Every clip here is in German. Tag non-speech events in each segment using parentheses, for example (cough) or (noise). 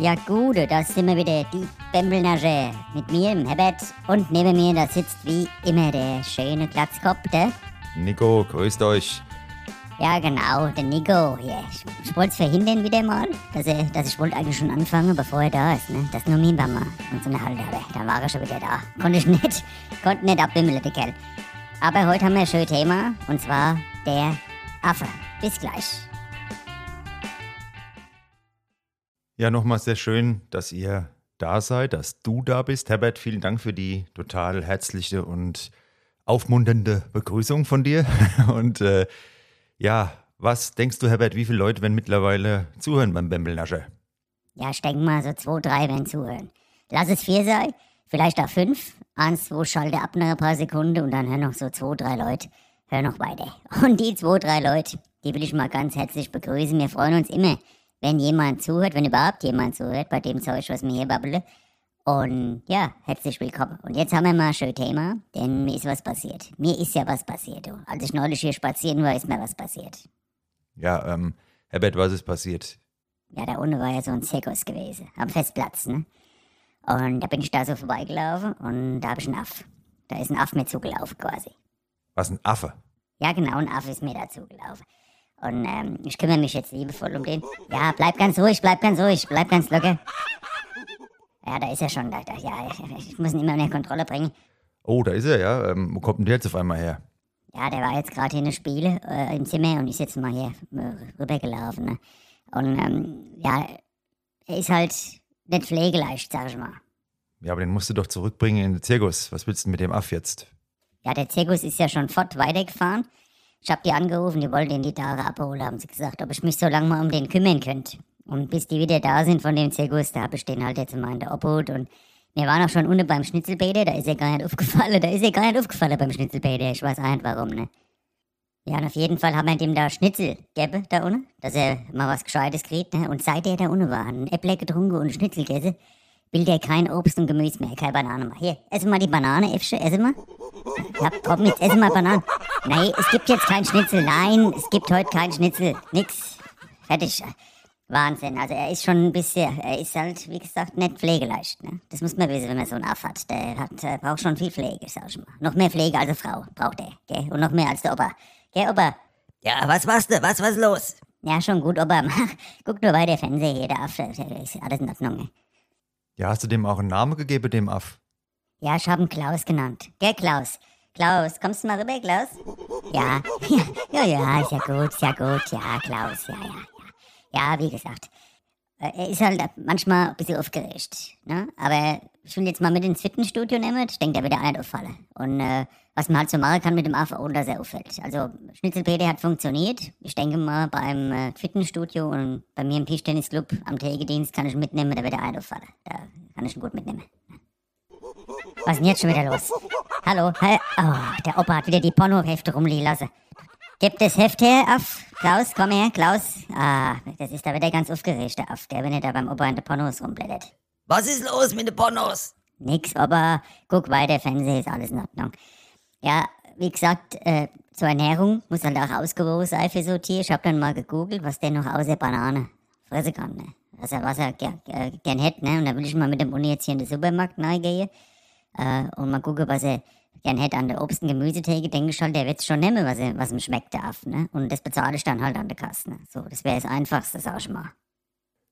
Ja gut, da sind wir wieder, die Bembelnasche. Mit mir, dem Herbert. Und neben mir, da sitzt wie immer der schöne Glatzkopf, der... Nico, grüßt euch. Ja genau, der Nico. Ja, ich, ich wollte es verhindern wieder mal, dass, er, dass ich wollte eigentlich schon anfangen, bevor er da ist, ne? Dass nur mein Mama und so eine Halde, aber da war er schon wieder da. Konnte ich nicht, (laughs) konnte nicht abbimmeln, der Kerl. Aber heute haben wir ein schönes Thema, und zwar der Affe. Bis gleich. Ja, nochmal sehr schön, dass ihr da seid, dass du da bist. Herbert, vielen Dank für die total herzliche und aufmunternde Begrüßung von dir. (laughs) Und äh, ja, was denkst du, Herbert, wie viele Leute werden mittlerweile zuhören beim Bembelnasche? Ja, ich denke mal, so zwei, drei werden zuhören. Lass es vier sein, vielleicht auch fünf. Eins, zwei schalte ab nach ein paar Sekunden und dann hören noch so zwei, drei Leute. Hör noch weiter. Und die zwei, drei Leute, die will ich mal ganz herzlich begrüßen. Wir freuen uns immer, wenn jemand zuhört, wenn überhaupt jemand zuhört, bei dem Zeug, was mir hier babbele. Und ja, herzlich willkommen. Und jetzt haben wir mal ein schönes Thema, denn mir ist was passiert. Mir ist ja was passiert. Du. Als ich neulich hier spazieren war, ist mir was passiert. Ja, ähm, Herbert, was ist passiert? Ja, da unten war ja so ein Zirkus gewesen, am Festplatz, ne? Und da bin ich da so vorbeigelaufen und da habe ich einen Aff. Da ist ein Aff mir zugelaufen quasi. Was, ein Affe? Ja, genau, ein Aff ist mir da zugelaufen. Und ähm, ich kümmere mich jetzt liebevoll um den. Ja, bleib ganz ruhig, bleib ganz ruhig, bleib ganz locker. Ja, da ist er schon. Da, da, ja, ich muss ihn immer unter Kontrolle bringen. Oh, da ist er, ja. Ähm, wo kommt denn der jetzt auf einmal her? Ja, der war jetzt gerade hier in der Spiele äh, im Zimmer und ist jetzt mal hier äh, rübergelaufen. Ne? Und ähm, ja, er ist halt nicht pflegeleicht, sag ich mal. Ja, aber den musst du doch zurückbringen in den Zirkus. Was willst du mit dem Aff jetzt? Ja, der Zirkus ist ja schon fort weitergefahren. Ich hab die angerufen, die wollten den die Tage abholen, haben sie gesagt, ob ich mich so lange mal um den kümmern könnte. Und bis die wieder da sind von dem Zirkus, da hab ich den halt jetzt mal in der Obhut und wir waren auch schon unten beim Schnitzelbäder, da ist er gar nicht (laughs) aufgefallen, da ist er gar nicht aufgefallen beim Schnitzelbäder, ich weiß auch nicht warum, ne. Ja, und auf jeden Fall haben wir dem da Schnitzel gegeben, da unten, dass er mal was Gescheites kriegt, ne? Und seit er da unten war, ein Äpfel getrunken und Schnitzel gegessen, will der kein Obst und Gemüse mehr, keine Banane mehr. Hier, ess mal die Banane, Äffchen, ess mal. Ja, komm, jetzt ess mal Bananen. Nein, es gibt jetzt kein Schnitzel, nein, es gibt heute kein Schnitzel, nix. Fertig. Wahnsinn, also er ist schon ein bisschen, er ist halt, wie gesagt, nicht pflegeleicht. Ne? Das muss man wissen, wenn man so einen Aff hat. Der hat, äh, braucht schon viel Pflege, sag ich mal. Noch mehr Pflege als eine Frau braucht er, gell? Und noch mehr als der Opa. Gell, Opa? Ja, was machst du? Was, was los? Ja, schon gut, Opa. (laughs) Guck nur weiter Fernseher hier, der Aff, der ist alles in Ordnung. Ja, hast du dem auch einen Namen gegeben, dem Aff? Ja, ich hab ihn Klaus genannt. Gell, Klaus? Klaus, kommst du mal rüber, Klaus? Ja, ja, (laughs) ja, ja, ist ja gut, ist ja gut, ja, Klaus, ja, ja, ja. Ja, wie gesagt, äh, er ist halt manchmal ein bisschen aufgeregt. Ne? Aber ich will jetzt mal mit ins Fitnessstudio nehmen. Ich denke, der wird ja auch nicht auffallen. Und äh, was man halt so machen kann mit dem ohne dass er auffällt. Also Schnitzelpede hat funktioniert. Ich denke mal, beim äh, Fitnessstudio und bei mir im Tischtennisclub am Tägedienst kann ich ihn mitnehmen, da wird er nicht auffallen. Da kann ich ihn gut mitnehmen. Was ist denn jetzt schon wieder los? Hallo? Hi. Oh, der Opa hat wieder die Pornohefte rumliegen lassen. Gib das Heft her, Aff. Klaus, komm her, Klaus. Ah, das ist da wieder ganz aufgeregt, der Aff, der, wenn er da beim Opa in der Pornos rumblättert. Was ist los mit den Pornos? Nix, Opa. Guck weiter, Fernsehen ist alles in Ordnung. Ja, wie gesagt, äh, zur Ernährung muss halt auch ausgewogen sein für so ein Tier. Ich hab dann mal gegoogelt, was der noch außer Banane fressen kann, ne? Er, was er gern, äh, gern hätte, ne? Und da will ich mal mit dem Uni jetzt hier in den Supermarkt reingehen äh, und mal gucken, was er gern hätte an der Obst- und Gemüsetheke, denke ich halt, der wird's schon nehmen, was, er, was ihm schmeckt darf, ne? Und das bezahle ich dann halt an der Kasse, ne? So, das wäre das Einfachste, sag ich mal.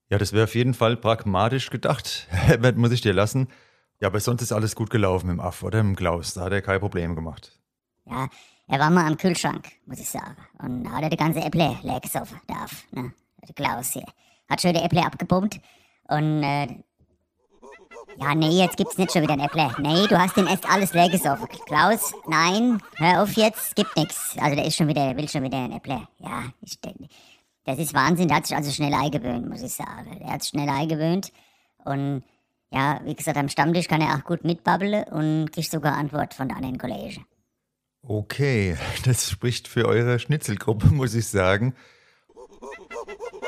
Ja, das wäre auf jeden Fall pragmatisch gedacht. (laughs) Herbert, muss ich dir lassen. Ja, aber sonst ist alles gut gelaufen im Aff oder im Klaus. Da hat er kein Problem gemacht. Ja, er war mal am Kühlschrank, muss ich sagen. Und da hat er die ganze Äpple leer gesoffen, darf, ne? Der Klaus hier. Hat schön die Äpple abgepumpt und äh, ja, nee, jetzt gibt's nicht schon wieder ein Äpple. Nee, du hast den erst alles leer gesoffen. Klaus, nein, hör auf jetzt, gibt nix. Also der ist schon wieder, will schon wieder ein Äpple. Ja, ich, das ist Wahnsinn, der hat sich also schnell eingewöhnt, muss ich sagen. Der hat sich schnell eingewöhnt und ja, wie gesagt, am Stammtisch kann er auch gut mitbabbeln und kriegt sogar Antwort von der anderen Kollegen. Okay, (laughs) das spricht für eure Schnitzelgruppe, muss ich sagen.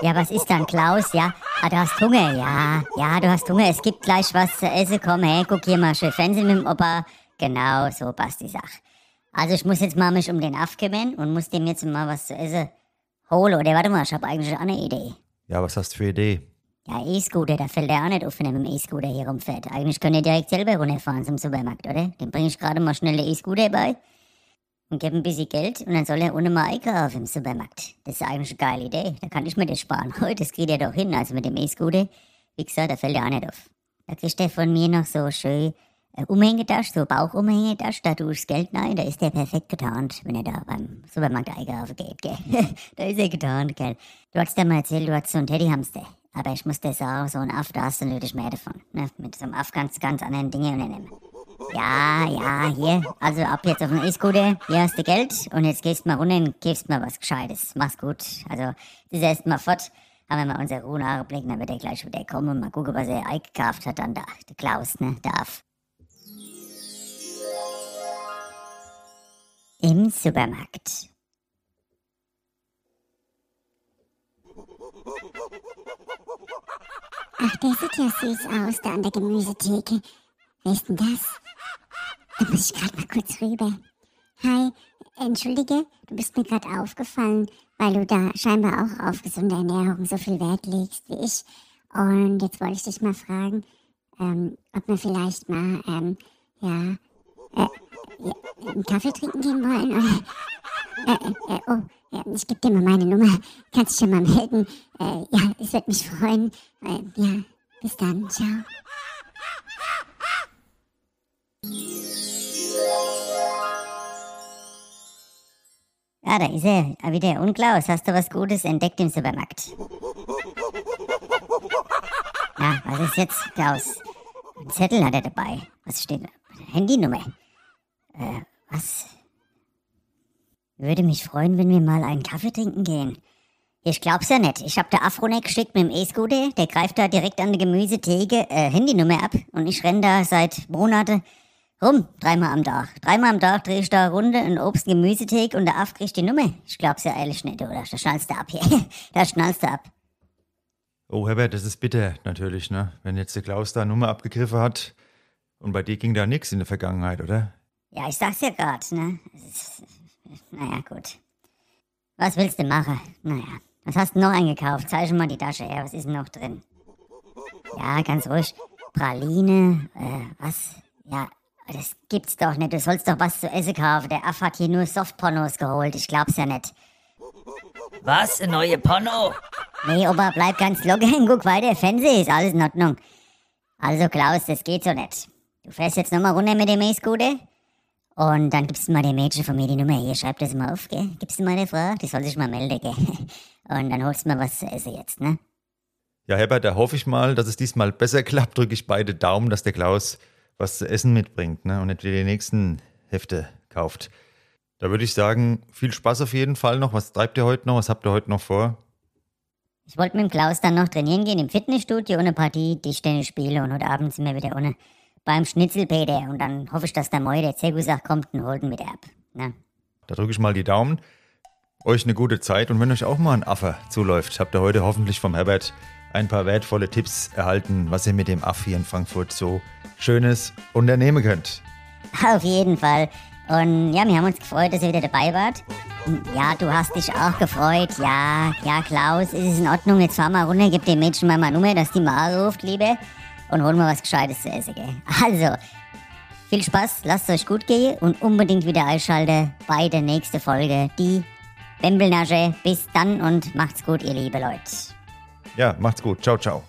Ja, was ist dann, Klaus? Ja, ah, du hast Hunger, ja. Ja, du hast Hunger, es gibt gleich was zu essen. Komm her, guck hier mal schön Fernsehen mit dem Opa. Genau, so passt die Sache. Also ich muss jetzt mal mich um den Aff kümmern und muss dem jetzt mal was zu essen holen. Oder warte mal, ich habe eigentlich auch eine Idee. Ja, was hast du für Idee? Ja, E-Scooter, da fällt er auch nicht auf, wenn er mit dem E-Scooter hier rumfährt. Eigentlich könnt ihr direkt selber runterfahren zum Supermarkt, oder? Dem bringe ich gerade mal schnell den E-Scooter bei und gebe ein bisschen Geld und dann soll er ohne mal einkaufen im Supermarkt. Das ist eigentlich eine geile Idee. Da kann ich mir das sparen. (laughs) Das kriegt er doch hin, also mit dem E-Scooter. Wie gesagt, da fällt er auch nicht auf. Da kriegt er von mir noch so schön Umhängetasche, so Bauchumhängetasche, da ich das Geld rein, da ist der perfekt getarnt, wenn er da beim Supermarkt einkaufen geht, gell. (laughs) da ist er getarnt, gell. Du hast ja mal erzählt, du hast so einen Teddyhamster. Aber ich muss dir sagen, so ein Aff, da hast du natürlich mehr davon. Ne? Mit so einem Aff ganz, ganz anderen Dinge unternehmen. Ja, ja, hier. Also ab jetzt auf den E-Scooter. Hier hast du Geld und jetzt gehst du mal runter und gibst mal was Gescheites. Mach's gut. Also, das ist erst mal fort. Haben wir mal unsere Ruhe blicken, dann wird er gleich wieder kommen und mal gucken, was er eingekauft hat dann da. Der Klaus, ne? Der Aff. Im Supermarkt. Ach, der sieht ja süß aus, da an der Gemüsetheke. Wer ist denn das? Da muss ich gerade mal kurz rüber. Hi, entschuldige, du bist mir gerade aufgefallen, weil du da scheinbar auch auf gesunde Ernährung so viel Wert legst wie ich. Und jetzt wollte ich dich mal fragen, ähm, ob wir vielleicht mal, ähm, ja, äh, einen Kaffee trinken gehen wollen oder, äh, äh, äh oh, ich gebe dir mal meine Nummer. Kannst dich schon mal melden. Äh, ja, es würde mich freuen. Äh, ja, bis dann. Ciao. Ja, da ist er. Wieder. Und hast du was Gutes entdeckt im Supermarkt? Ja, was ist jetzt, Klaus? Ein Zettel hat er dabei. Was steht da? Handynummer. Äh, was? Würde mich freuen, wenn wir mal einen Kaffee trinken gehen. Ich glaub's ja nicht. Ich hab der Afronek geschickt mit dem E-Scooter. Der greift da direkt an der Gemüsetheke äh, Handynummer ab. Und ich renn da seit Monaten rum. Dreimal am Tag. Dreimal am Tag dreh ich da Runde in Obst- und Gemüsetheke und der Aff kriegt die Nummer. Ich glaub's ja ehrlich nicht, oder? Da schnallst du ab hier. (laughs) da schnallst du ab. Oh, Herbert, das ist bitter, natürlich, ne? Wenn jetzt der Klaus da Nummer abgegriffen hat. Und bei dir ging da nichts in der Vergangenheit, oder? Ja, ich sag's ja grad, ne? Naja, gut. Was willst du machen? Naja, was hast du noch eingekauft? Zeig mal die Tasche her, was ist denn noch drin? Ja, ganz ruhig. Praline, äh, was? Ja, das gibt's doch nicht. Du sollst doch was zu essen kaufen. Der Aff hat hier nur Softpornos geholt. Ich glaub's ja nicht. Was? Ein neue Porno? Nee, Opa, bleib ganz locker und guck weiter. Fernsehen ist alles in Ordnung. Also, Klaus, das geht so nicht. Du fährst jetzt nochmal runter mit dem E-Scooter und dann gibst du mal dem Mädchen von mir die Nummer hier, schreib das mal auf, gell? Gibst du mal eine Frau, die soll sich mal melden, gell? (laughs) Und dann holst du mal was zu essen jetzt, ne? Ja, Herbert, da hoffe ich mal, dass es diesmal besser klappt. Drücke ich beide Daumen, dass der Klaus was zu essen mitbringt, ne? Und nicht wieder die nächsten Hefte kauft. Da würde ich sagen, viel Spaß auf jeden Fall noch. Was treibt ihr heute noch? Was habt ihr heute noch vor? Ich wollte mit dem Klaus dann noch trainieren gehen im Fitnessstudio ohne Partie, Tischtennis spiele und heute Abend sind wir wieder ohne beim Schnitzelpeter und dann hoffe ich, dass der Moi, der Zirkusach, kommt und holt ihn mit ab. Ne? Da drücke ich mal die Daumen. Euch eine gute Zeit und wenn euch auch mal ein Affe zuläuft, habt ihr heute hoffentlich vom Herbert ein paar wertvolle Tipps erhalten, was ihr mit dem Aff hier in Frankfurt so Schönes unternehmen könnt. (laughs) Auf jeden Fall. Und ja, wir haben uns gefreut, dass ihr wieder dabei wart. Ja, du hast dich auch gefreut. Ja, ja, Klaus, ist es in Ordnung? Jetzt fahr mal runter, gib dem Mädchen mal mal Nummer, dass die mal ruft, Liebe und holen wir was Gescheites zu essen, gell? (laughs) Also, viel Spaß, lasst es euch gut gehen und unbedingt wieder einschalten bei der nächsten Folge, die Bembelnasche. Bis dann und macht's gut, ihr liebe Leute. Ja, macht's gut. Ciao, ciao.